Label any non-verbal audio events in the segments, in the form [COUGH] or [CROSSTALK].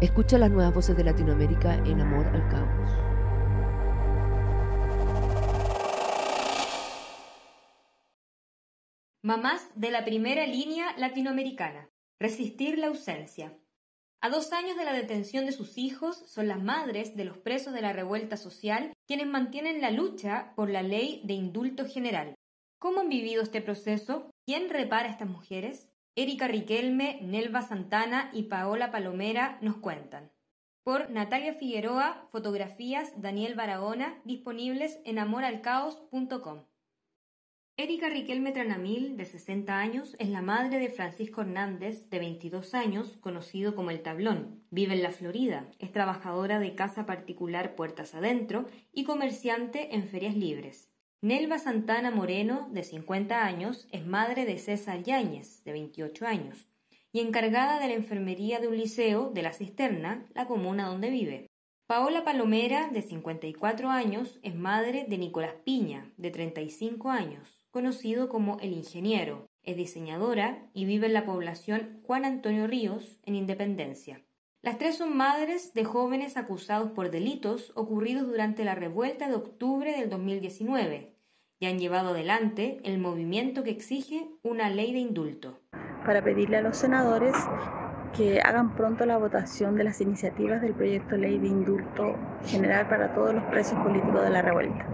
Escucha las nuevas voces de Latinoamérica en Amor al Caos. Mamás de la primera línea latinoamericana. Resistir la ausencia. A dos años de la detención de sus hijos, son las madres de los presos de la revuelta social quienes mantienen la lucha por la ley de indulto general. ¿Cómo han vivido este proceso? ¿Quién repara a estas mujeres? Erika Riquelme, Nelva Santana y Paola Palomera nos cuentan. Por Natalia Figueroa, fotografías Daniel Barahona, disponibles en amoralcaos.com. Erika Riquelme Tranamil, de 60 años, es la madre de Francisco Hernández, de 22 años, conocido como El Tablón. Vive en la Florida, es trabajadora de casa particular Puertas Adentro y comerciante en ferias libres. Nelva Santana Moreno, de 50 años, es madre de César Yáñez, de 28 años, y encargada de la enfermería de un liceo de La Cisterna, la comuna donde vive. Paola Palomera, de 54 años, es madre de Nicolás Piña, de 35 años conocido como El Ingeniero. Es diseñadora y vive en la población Juan Antonio Ríos, en Independencia. Las tres son madres de jóvenes acusados por delitos ocurridos durante la revuelta de octubre del 2019 y han llevado adelante el movimiento que exige una ley de indulto. Para pedirle a los senadores que hagan pronto la votación de las iniciativas del proyecto ley de indulto general para todos los presos políticos de la revuelta.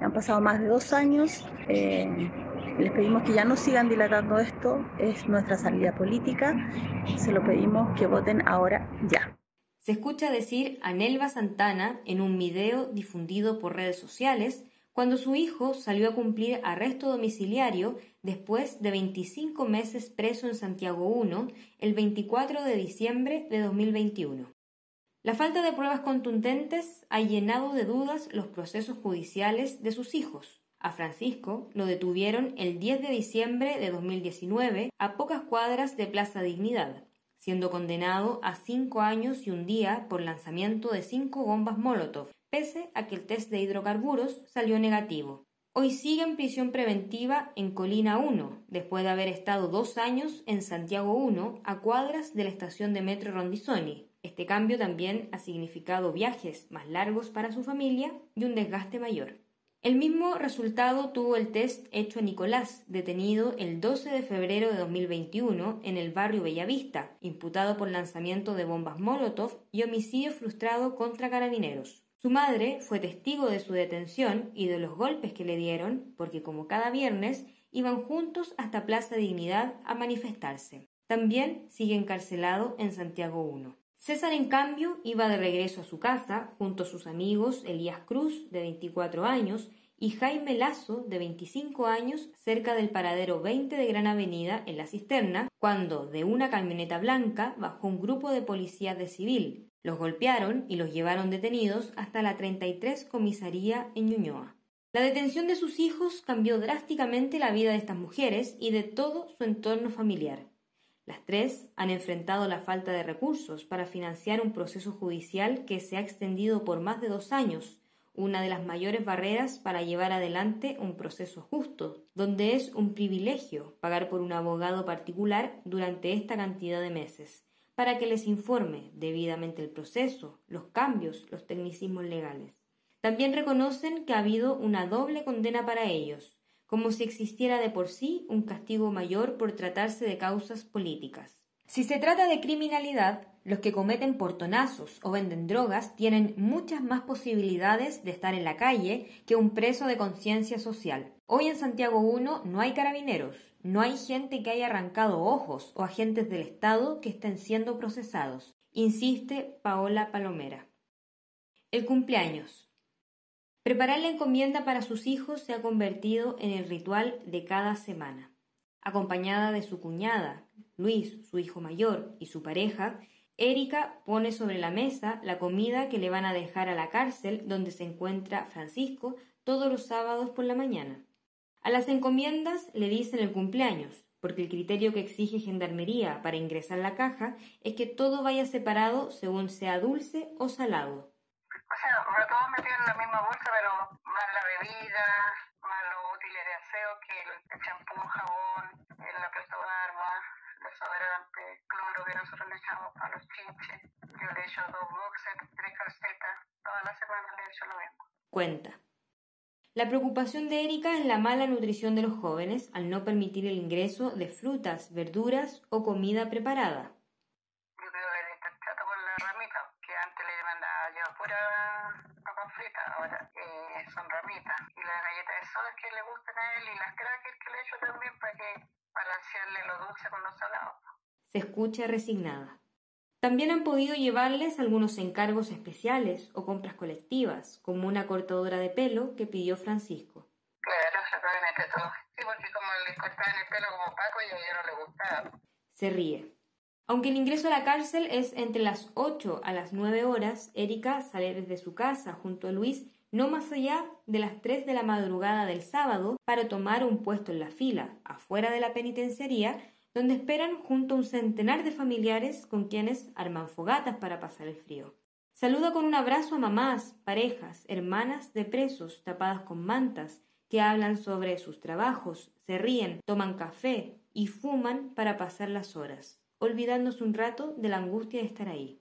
Han pasado más de dos años. Eh, les pedimos que ya no sigan dilatando esto. Es nuestra salida política. Se lo pedimos que voten ahora ya. Se escucha decir a Nelva Santana en un video difundido por redes sociales cuando su hijo salió a cumplir arresto domiciliario después de 25 meses preso en Santiago 1 el 24 de diciembre de 2021. La falta de pruebas contundentes ha llenado de dudas los procesos judiciales de sus hijos. A Francisco lo detuvieron el 10 de diciembre de 2019 a pocas cuadras de Plaza Dignidad, siendo condenado a cinco años y un día por lanzamiento de cinco bombas Molotov, pese a que el test de hidrocarburos salió negativo. Hoy sigue en prisión preventiva en Colina 1, después de haber estado dos años en Santiago 1, a cuadras de la estación de metro Rondizoni, este cambio también ha significado viajes más largos para su familia y un desgaste mayor. El mismo resultado tuvo el test hecho a Nicolás, detenido el 12 de febrero de 2021 en el barrio Bellavista, imputado por lanzamiento de bombas Molotov y homicidio frustrado contra carabineros. Su madre fue testigo de su detención y de los golpes que le dieron, porque como cada viernes iban juntos hasta Plaza Dignidad a manifestarse. También sigue encarcelado en Santiago 1. César, en cambio, iba de regreso a su casa junto a sus amigos Elías Cruz, de 24 años, y Jaime Lazo, de 25 años, cerca del paradero 20 de Gran Avenida, en la cisterna, cuando de una camioneta blanca bajó un grupo de policías de civil. Los golpearon y los llevaron detenidos hasta la 33 comisaría en Ñuñoa. La detención de sus hijos cambió drásticamente la vida de estas mujeres y de todo su entorno familiar. Las tres han enfrentado la falta de recursos para financiar un proceso judicial que se ha extendido por más de dos años, una de las mayores barreras para llevar adelante un proceso justo, donde es un privilegio pagar por un abogado particular durante esta cantidad de meses, para que les informe debidamente el proceso, los cambios, los tecnicismos legales. También reconocen que ha habido una doble condena para ellos, como si existiera de por sí un castigo mayor por tratarse de causas políticas. Si se trata de criminalidad, los que cometen portonazos o venden drogas tienen muchas más posibilidades de estar en la calle que un preso de conciencia social. Hoy en Santiago 1 no hay carabineros, no hay gente que haya arrancado ojos o agentes del Estado que estén siendo procesados, insiste Paola Palomera. El cumpleaños. Preparar la encomienda para sus hijos se ha convertido en el ritual de cada semana. Acompañada de su cuñada, Luis, su hijo mayor, y su pareja, Erika pone sobre la mesa la comida que le van a dejar a la cárcel donde se encuentra Francisco todos los sábados por la mañana. A las encomiendas le dicen el cumpleaños, porque el criterio que exige Gendarmería para ingresar la caja es que todo vaya separado según sea dulce o salado. O sea, todos metidos en la misma bolsa, pero más la bebida, más los útiles de aseo, que el champú, jabón, la de barba, desodorante, cloro que nosotros le echamos a los chinches. Yo le hecho dos boxes, tres calcetas, todas las semanas le he hecho lo mismo. Cuenta. La preocupación de Erika es la mala nutrición de los jóvenes al no permitir el ingreso de frutas, verduras o comida preparada. Yo creo que el trato con la ramita, que antes le mandaba yo pura papa frita, ahora eh, son ramitas. Y las galletas de soda que le gustan a él y las crackers que le echo también para que balancearle lo dulce con lo salado. Se escucha resignada. También han podido llevarles algunos encargos especiales o compras colectivas, como una cortadora de pelo que pidió Francisco. Claro, se todo. Sí, porque como le cortaban el pelo como Paco, y a ella no le gustaba. Se ríe. Aunque el ingreso a la cárcel es entre las 8 a las 9 horas, Erika sale desde su casa junto a Luis no más allá de las 3 de la madrugada del sábado para tomar un puesto en la fila, afuera de la penitenciaría, donde esperan junto a un centenar de familiares con quienes arman fogatas para pasar el frío. Saluda con un abrazo a mamás, parejas, hermanas de presos tapadas con mantas, que hablan sobre sus trabajos, se ríen, toman café y fuman para pasar las horas, olvidándose un rato de la angustia de estar ahí.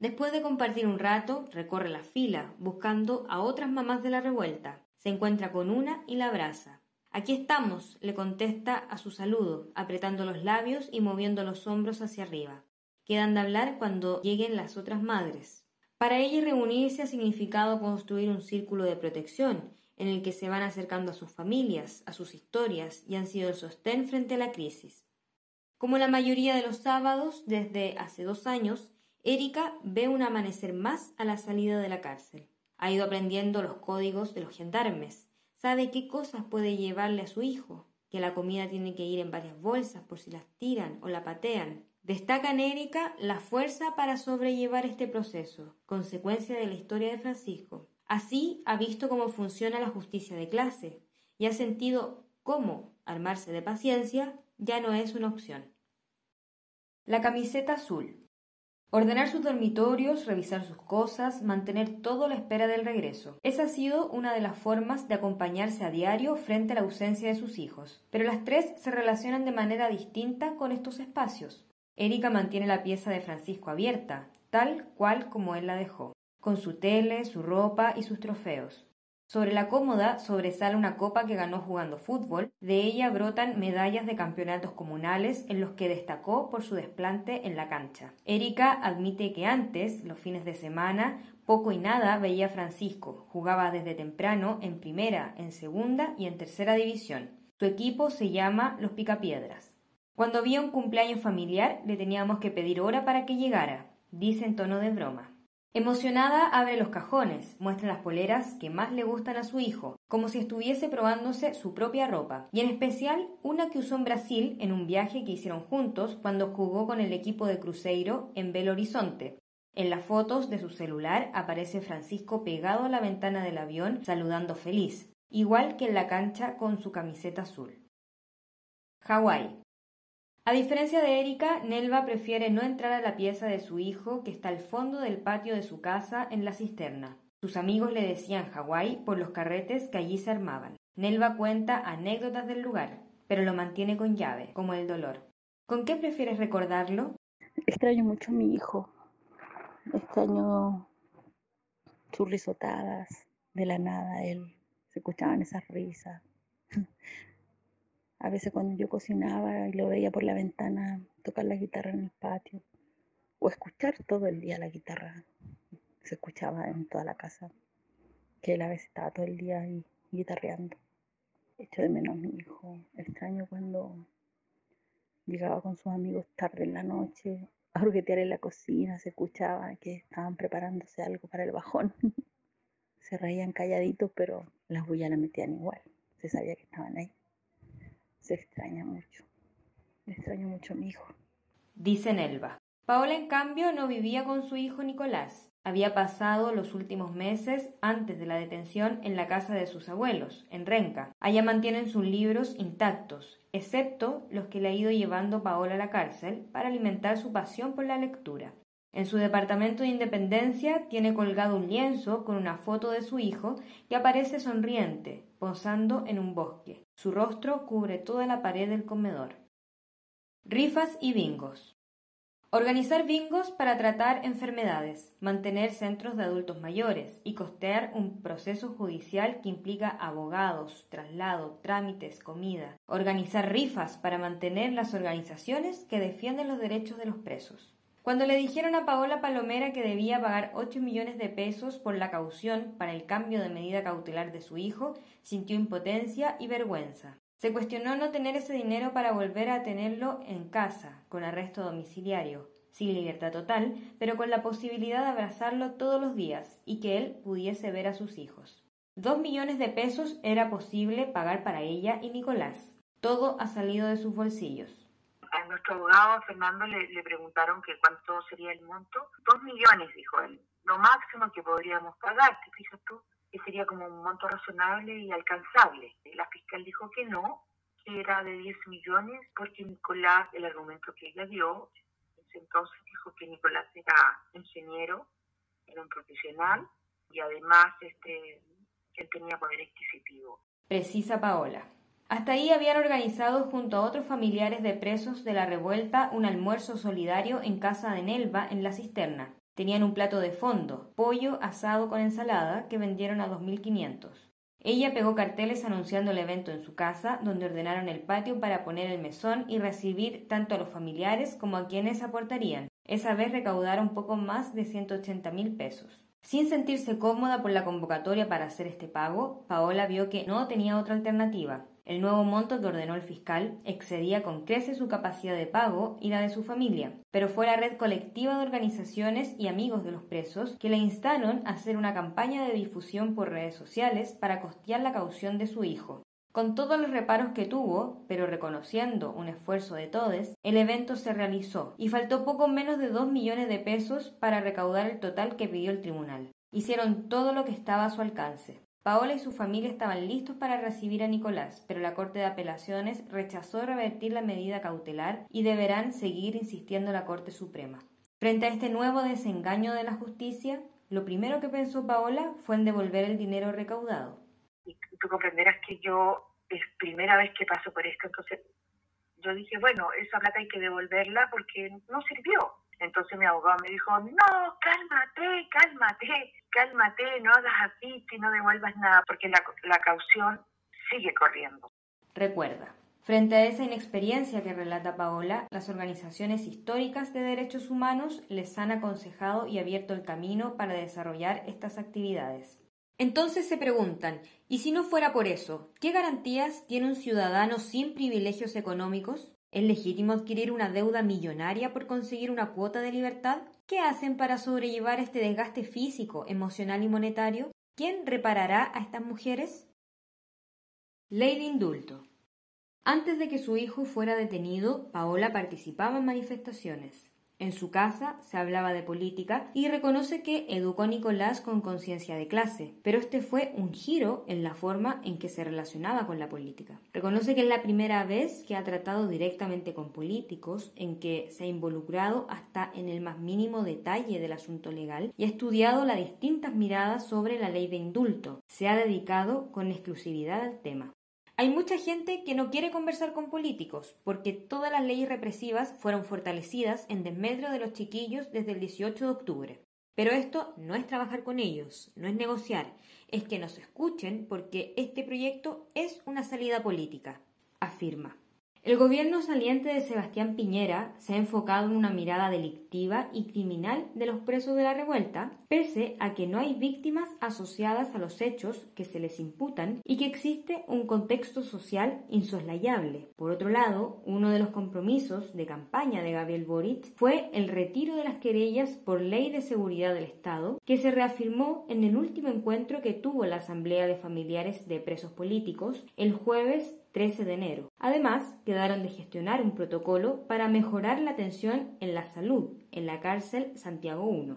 Después de compartir un rato, recorre la fila, buscando a otras mamás de la revuelta. Se encuentra con una y la abraza. Aquí estamos, le contesta a su saludo, apretando los labios y moviendo los hombros hacia arriba. Quedan de hablar cuando lleguen las otras madres. Para ella reunirse ha significado construir un círculo de protección, en el que se van acercando a sus familias, a sus historias y han sido el sostén frente a la crisis. Como la mayoría de los sábados, desde hace dos años, Erika ve un amanecer más a la salida de la cárcel. Ha ido aprendiendo los códigos de los gendarmes, sabe qué cosas puede llevarle a su hijo, que la comida tiene que ir en varias bolsas por si las tiran o la patean. Destaca en Erika la fuerza para sobrellevar este proceso, consecuencia de la historia de Francisco. Así ha visto cómo funciona la justicia de clase y ha sentido cómo armarse de paciencia ya no es una opción. La camiseta azul. Ordenar sus dormitorios, revisar sus cosas, mantener todo a la espera del regreso. Esa ha sido una de las formas de acompañarse a diario frente a la ausencia de sus hijos. Pero las tres se relacionan de manera distinta con estos espacios. Erika mantiene la pieza de Francisco abierta, tal cual como él la dejó, con su tele, su ropa y sus trofeos. Sobre la cómoda sobresale una copa que ganó jugando fútbol, de ella brotan medallas de campeonatos comunales en los que destacó por su desplante en la cancha. Erika admite que antes, los fines de semana, poco y nada veía a Francisco, jugaba desde temprano en primera, en segunda y en tercera división. Su equipo se llama Los Picapiedras. Cuando había un cumpleaños familiar le teníamos que pedir hora para que llegara, dice en tono de broma. Emocionada abre los cajones, muestra las poleras que más le gustan a su hijo, como si estuviese probándose su propia ropa, y en especial una que usó en Brasil en un viaje que hicieron juntos cuando jugó con el equipo de Cruzeiro en Belo Horizonte. En las fotos de su celular aparece Francisco pegado a la ventana del avión saludando feliz, igual que en la cancha con su camiseta azul. Hawái. A diferencia de Erika, Nelva prefiere no entrar a la pieza de su hijo que está al fondo del patio de su casa en la cisterna. Sus amigos le decían Hawái por los carretes que allí se armaban. Nelva cuenta anécdotas del lugar, pero lo mantiene con llave, como el dolor. ¿Con qué prefieres recordarlo? Extraño mucho a mi hijo. Extraño sus risotadas de la nada, él. Se escuchaban esas risas. A veces cuando yo cocinaba y lo veía por la ventana tocar la guitarra en el patio o escuchar todo el día la guitarra, se escuchaba en toda la casa, que él a veces estaba todo el día ahí guitarreando. Echo de menos a mi hijo, extraño cuando llegaba con sus amigos tarde en la noche a orguetear en la cocina, se escuchaba que estaban preparándose algo para el bajón. [LAUGHS] se reían calladitos, pero las bullas la metían igual, se sabía que estaban ahí se extraña mucho. Me extraño mucho a mi hijo. Dice Nelva. Paola, en cambio, no vivía con su hijo Nicolás. Había pasado los últimos meses antes de la detención en la casa de sus abuelos, en Renca. Allá mantienen sus libros intactos, excepto los que le ha ido llevando Paola a la cárcel para alimentar su pasión por la lectura. En su departamento de Independencia tiene colgado un lienzo con una foto de su hijo que aparece sonriente, posando en un bosque. Su rostro cubre toda la pared del comedor. Rifas y bingos. Organizar bingos para tratar enfermedades, mantener centros de adultos mayores y costear un proceso judicial que implica abogados, traslado, trámites, comida. Organizar rifas para mantener las organizaciones que defienden los derechos de los presos. Cuando le dijeron a Paola Palomera que debía pagar 8 millones de pesos por la caución para el cambio de medida cautelar de su hijo, sintió impotencia y vergüenza. Se cuestionó no tener ese dinero para volver a tenerlo en casa, con arresto domiciliario, sin libertad total, pero con la posibilidad de abrazarlo todos los días y que él pudiese ver a sus hijos. Dos millones de pesos era posible pagar para ella y Nicolás. Todo ha salido de sus bolsillos. A nuestro abogado Fernando le, preguntaron que cuánto sería el monto. Dos millones, dijo él. Lo máximo que podríamos pagar, ¿te fijas tú? que sería como un monto razonable y alcanzable. La fiscal dijo que no, que era de 10 millones, porque Nicolás, el argumento que ella dio, entonces dijo que Nicolás era ingeniero, era un profesional y además este, él tenía poder adquisitivo. Precisa Paola. Hasta ahí habían organizado junto a otros familiares de presos de la revuelta un almuerzo solidario en casa de Nelva en la cisterna. Tenían un plato de fondo, pollo asado con ensalada, que vendieron a 2.500. Ella pegó carteles anunciando el evento en su casa, donde ordenaron el patio para poner el mesón y recibir tanto a los familiares como a quienes aportarían. Esa vez recaudaron poco más de 180 mil pesos. Sin sentirse cómoda por la convocatoria para hacer este pago, Paola vio que no tenía otra alternativa. El nuevo monto que ordenó el fiscal excedía con creces su capacidad de pago y la de su familia, pero fue la red colectiva de organizaciones y amigos de los presos que le instaron a hacer una campaña de difusión por redes sociales para costear la caución de su hijo. Con todos los reparos que tuvo, pero reconociendo un esfuerzo de todos, el evento se realizó y faltó poco menos de dos millones de pesos para recaudar el total que pidió el tribunal. Hicieron todo lo que estaba a su alcance. Paola y su familia estaban listos para recibir a Nicolás, pero la Corte de Apelaciones rechazó revertir la medida cautelar y deberán seguir insistiendo la Corte Suprema. Frente a este nuevo desengaño de la justicia, lo primero que pensó Paola fue en devolver el dinero recaudado. Y tú comprenderás que yo es primera vez que paso por esto, entonces yo dije, bueno, esa plata hay que devolverla porque no sirvió. Entonces mi abogado me dijo, no, cálmate, cálmate, cálmate, no hagas así, si no devuelvas nada, porque la, la caución sigue corriendo. Recuerda, Frente a esa inexperiencia que relata Paola, las organizaciones históricas de derechos humanos les han aconsejado y abierto el camino para desarrollar estas actividades. Entonces se preguntan, ¿y si no fuera por eso, qué garantías tiene un ciudadano sin privilegios económicos? ¿Es legítimo adquirir una deuda millonaria por conseguir una cuota de libertad? ¿Qué hacen para sobrellevar este desgaste físico, emocional y monetario? ¿Quién reparará a estas mujeres? Ley de indulto. Antes de que su hijo fuera detenido, Paola participaba en manifestaciones. En su casa se hablaba de política y reconoce que educó a Nicolás con conciencia de clase, pero este fue un giro en la forma en que se relacionaba con la política. Reconoce que es la primera vez que ha tratado directamente con políticos, en que se ha involucrado hasta en el más mínimo detalle del asunto legal y ha estudiado las distintas miradas sobre la ley de indulto. Se ha dedicado con exclusividad al tema. Hay mucha gente que no quiere conversar con políticos porque todas las leyes represivas fueron fortalecidas en desmedro de los chiquillos desde el 18 de octubre. Pero esto no es trabajar con ellos, no es negociar, es que nos escuchen porque este proyecto es una salida política, afirma. El gobierno saliente de Sebastián Piñera se ha enfocado en una mirada delictiva y criminal de los presos de la revuelta, pese a que no hay víctimas asociadas a los hechos que se les imputan y que existe un contexto social insoslayable. Por otro lado, uno de los compromisos de campaña de Gabriel Boric fue el retiro de las querellas por ley de seguridad del Estado, que se reafirmó en el último encuentro que tuvo la Asamblea de Familiares de Presos Políticos el jueves 13 de enero. Además, quedaron de gestionar un protocolo para mejorar la atención en la salud en la cárcel Santiago I.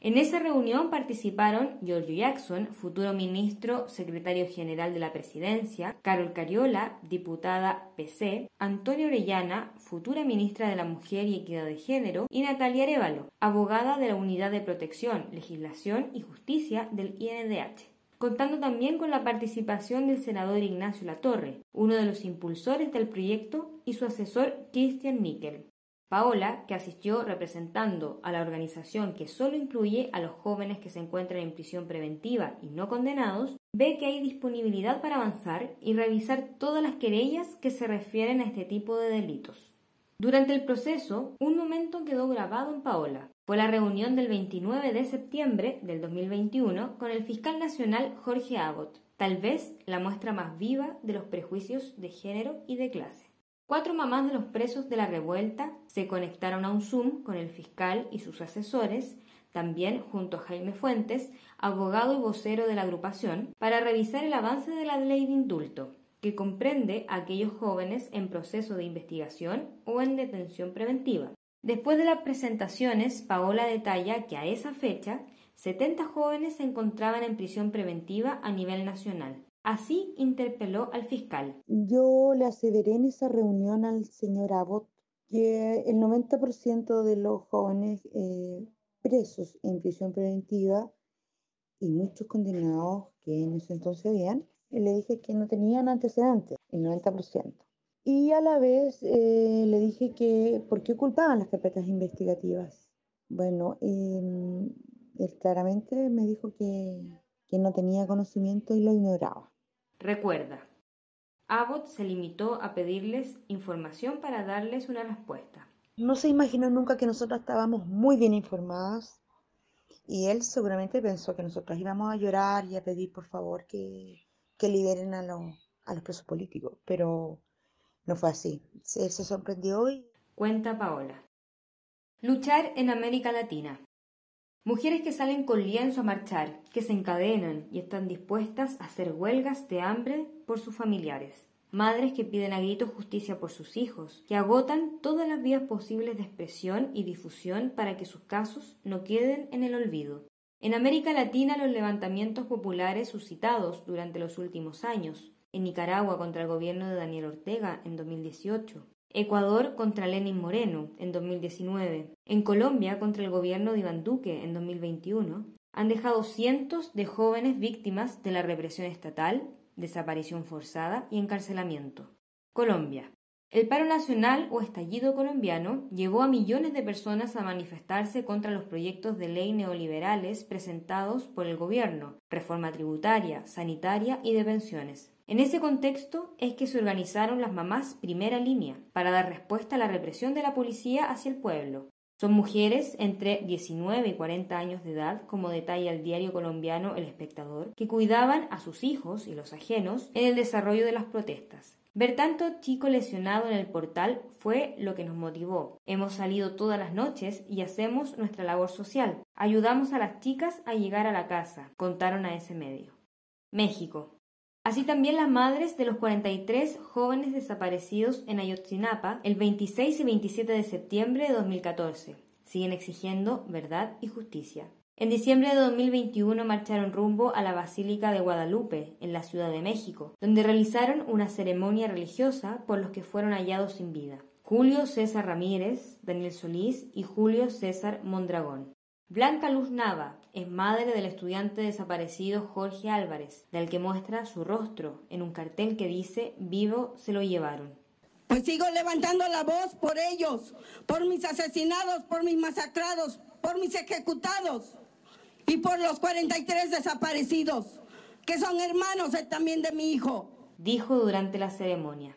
En esa reunión participaron Giorgio Jackson, futuro ministro secretario general de la presidencia, Carol Cariola, diputada PC, Antonio Orellana, futura ministra de la Mujer y Equidad de Género, y Natalia Arevalo, abogada de la Unidad de Protección, Legislación y Justicia del INDH contando también con la participación del senador Ignacio Latorre, uno de los impulsores del proyecto, y su asesor Christian Nickel. Paola, que asistió representando a la organización que solo incluye a los jóvenes que se encuentran en prisión preventiva y no condenados, ve que hay disponibilidad para avanzar y revisar todas las querellas que se refieren a este tipo de delitos. Durante el proceso, un momento quedó grabado en Paola. Fue la reunión del 29 de septiembre del 2021 con el fiscal nacional Jorge Abbott, tal vez la muestra más viva de los prejuicios de género y de clase. Cuatro mamás de los presos de la revuelta se conectaron a un Zoom con el fiscal y sus asesores, también junto a Jaime Fuentes, abogado y vocero de la agrupación, para revisar el avance de la ley de indulto, que comprende a aquellos jóvenes en proceso de investigación o en detención preventiva. Después de las presentaciones, Paola detalla que a esa fecha 70 jóvenes se encontraban en prisión preventiva a nivel nacional. Así interpeló al fiscal. Yo le aseveré en esa reunión al señor Abbott que el 90% de los jóvenes eh, presos en prisión preventiva y muchos condenados que en ese entonces habían, le dije que no tenían antecedentes, el 90%. Y a la vez eh, le dije que, ¿por qué ocultaban las carpetas investigativas? Bueno, em, él claramente me dijo que, que no tenía conocimiento y lo ignoraba. Recuerda, Abbott se limitó a pedirles información para darles una respuesta. No se imaginó nunca que nosotros estábamos muy bien informadas y él seguramente pensó que nosotros íbamos a llorar y a pedir por favor que, que lideren a, a los presos políticos, pero no fue así. Él se sorprendió y... Cuenta Paola. Luchar en América Latina. Mujeres que salen con lienzo a marchar, que se encadenan y están dispuestas a hacer huelgas de hambre por sus familiares. Madres que piden a gritos justicia por sus hijos, que agotan todas las vías posibles de expresión y difusión para que sus casos no queden en el olvido. En América Latina los levantamientos populares suscitados durante los últimos años, en Nicaragua contra el gobierno de Daniel Ortega en 2018, Ecuador contra Lenin Moreno en 2019, en Colombia contra el gobierno de Iván Duque en 2021, han dejado cientos de jóvenes víctimas de la represión estatal, desaparición forzada y encarcelamiento. Colombia. El paro nacional o estallido colombiano llevó a millones de personas a manifestarse contra los proyectos de ley neoliberales presentados por el gobierno, reforma tributaria, sanitaria y de pensiones. En ese contexto es que se organizaron las mamás primera línea para dar respuesta a la represión de la policía hacia el pueblo. Son mujeres entre 19 y 40 años de edad, como detalla el diario colombiano El Espectador, que cuidaban a sus hijos y los ajenos en el desarrollo de las protestas. Ver tanto chico lesionado en el portal fue lo que nos motivó. Hemos salido todas las noches y hacemos nuestra labor social. Ayudamos a las chicas a llegar a la casa, contaron a ese medio. México. Así también las madres de los 43 jóvenes desaparecidos en Ayotzinapa el 26 y 27 de septiembre de 2014 siguen exigiendo verdad y justicia. En diciembre de 2021 marcharon rumbo a la Basílica de Guadalupe, en la Ciudad de México, donde realizaron una ceremonia religiosa por los que fueron hallados sin vida. Julio César Ramírez, Daniel Solís y Julio César Mondragón. Blanca Luz Nava es madre del estudiante desaparecido Jorge Álvarez, del que muestra su rostro en un cartel que dice Vivo se lo llevaron. Pues sigo levantando la voz por ellos, por mis asesinados, por mis masacrados, por mis ejecutados y por los 43 desaparecidos, que son hermanos también de mi hijo. Dijo durante la ceremonia.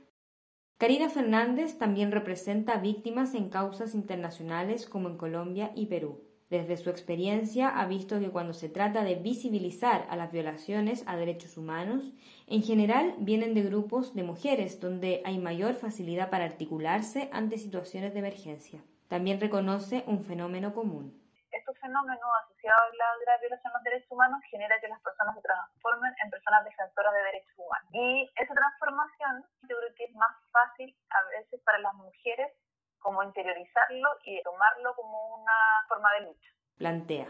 Karina Fernández también representa víctimas en causas internacionales como en Colombia y Perú. Desde su experiencia ha visto que cuando se trata de visibilizar a las violaciones a derechos humanos, en general vienen de grupos de mujeres donde hay mayor facilidad para articularse ante situaciones de emergencia. También reconoce un fenómeno común estos fenómenos asociados a la violación de los derechos humanos genera que las personas se transformen en personas defensoras de derechos humanos. Y esa transformación yo creo que es más fácil a veces para las mujeres como interiorizarlo y tomarlo como una forma de lucha. Plantea.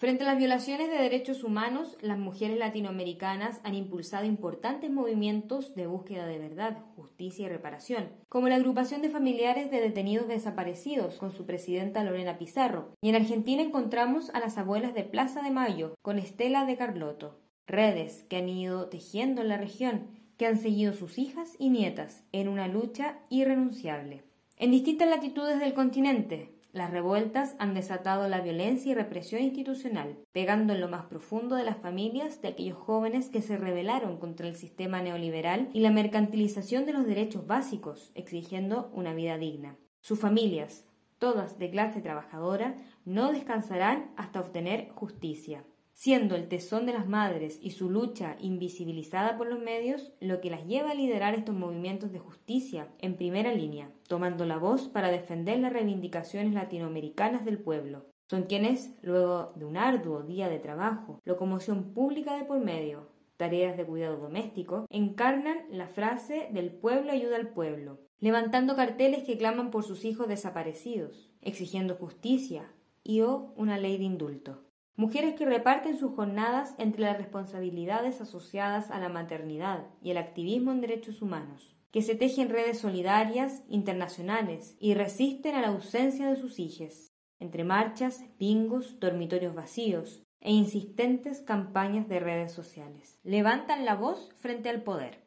Frente a las violaciones de derechos humanos, las mujeres latinoamericanas han impulsado importantes movimientos de búsqueda de verdad, justicia y reparación, como la agrupación de familiares de detenidos desaparecidos con su presidenta Lorena Pizarro, y en Argentina encontramos a las abuelas de Plaza de Mayo con Estela de Carlotto, redes que han ido tejiendo en la región, que han seguido sus hijas y nietas en una lucha irrenunciable. En distintas latitudes del continente, las revueltas han desatado la violencia y represión institucional, pegando en lo más profundo de las familias de aquellos jóvenes que se rebelaron contra el sistema neoliberal y la mercantilización de los derechos básicos, exigiendo una vida digna. Sus familias, todas de clase trabajadora, no descansarán hasta obtener justicia siendo el tesón de las madres y su lucha invisibilizada por los medios lo que las lleva a liderar estos movimientos de justicia en primera línea, tomando la voz para defender las reivindicaciones latinoamericanas del pueblo. Son quienes, luego de un arduo día de trabajo, locomoción pública de por medio, tareas de cuidado doméstico, encarnan la frase del pueblo ayuda al pueblo, levantando carteles que claman por sus hijos desaparecidos, exigiendo justicia y o una ley de indulto. Mujeres que reparten sus jornadas entre las responsabilidades asociadas a la maternidad y el activismo en derechos humanos, que se tejen redes solidarias internacionales y resisten a la ausencia de sus hijos, entre marchas, bingos, dormitorios vacíos e insistentes campañas de redes sociales. Levantan la voz frente al poder.